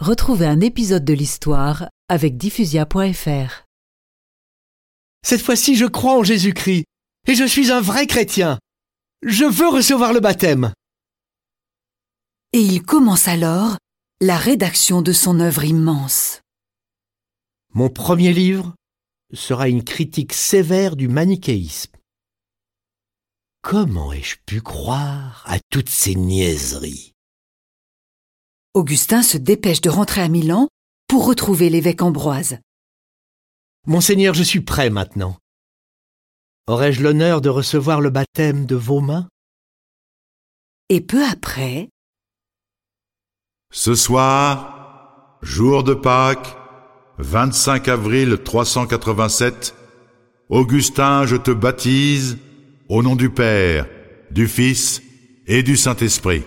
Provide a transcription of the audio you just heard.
Retrouvez un épisode de l'histoire avec diffusia.fr. Cette fois-ci, je crois en Jésus-Christ et je suis un vrai chrétien. Je veux recevoir le baptême. Et il commence alors la rédaction de son œuvre immense. Mon premier livre sera une critique sévère du manichéisme. Comment ai-je pu croire à toutes ces niaiseries? Augustin se dépêche de rentrer à Milan pour retrouver l'évêque Ambroise. Monseigneur, je suis prêt maintenant. Aurais-je l'honneur de recevoir le baptême de vos mains? Et peu après, Ce soir, jour de Pâques, 25 avril 387, Augustin, je te baptise au nom du Père, du Fils et du Saint-Esprit.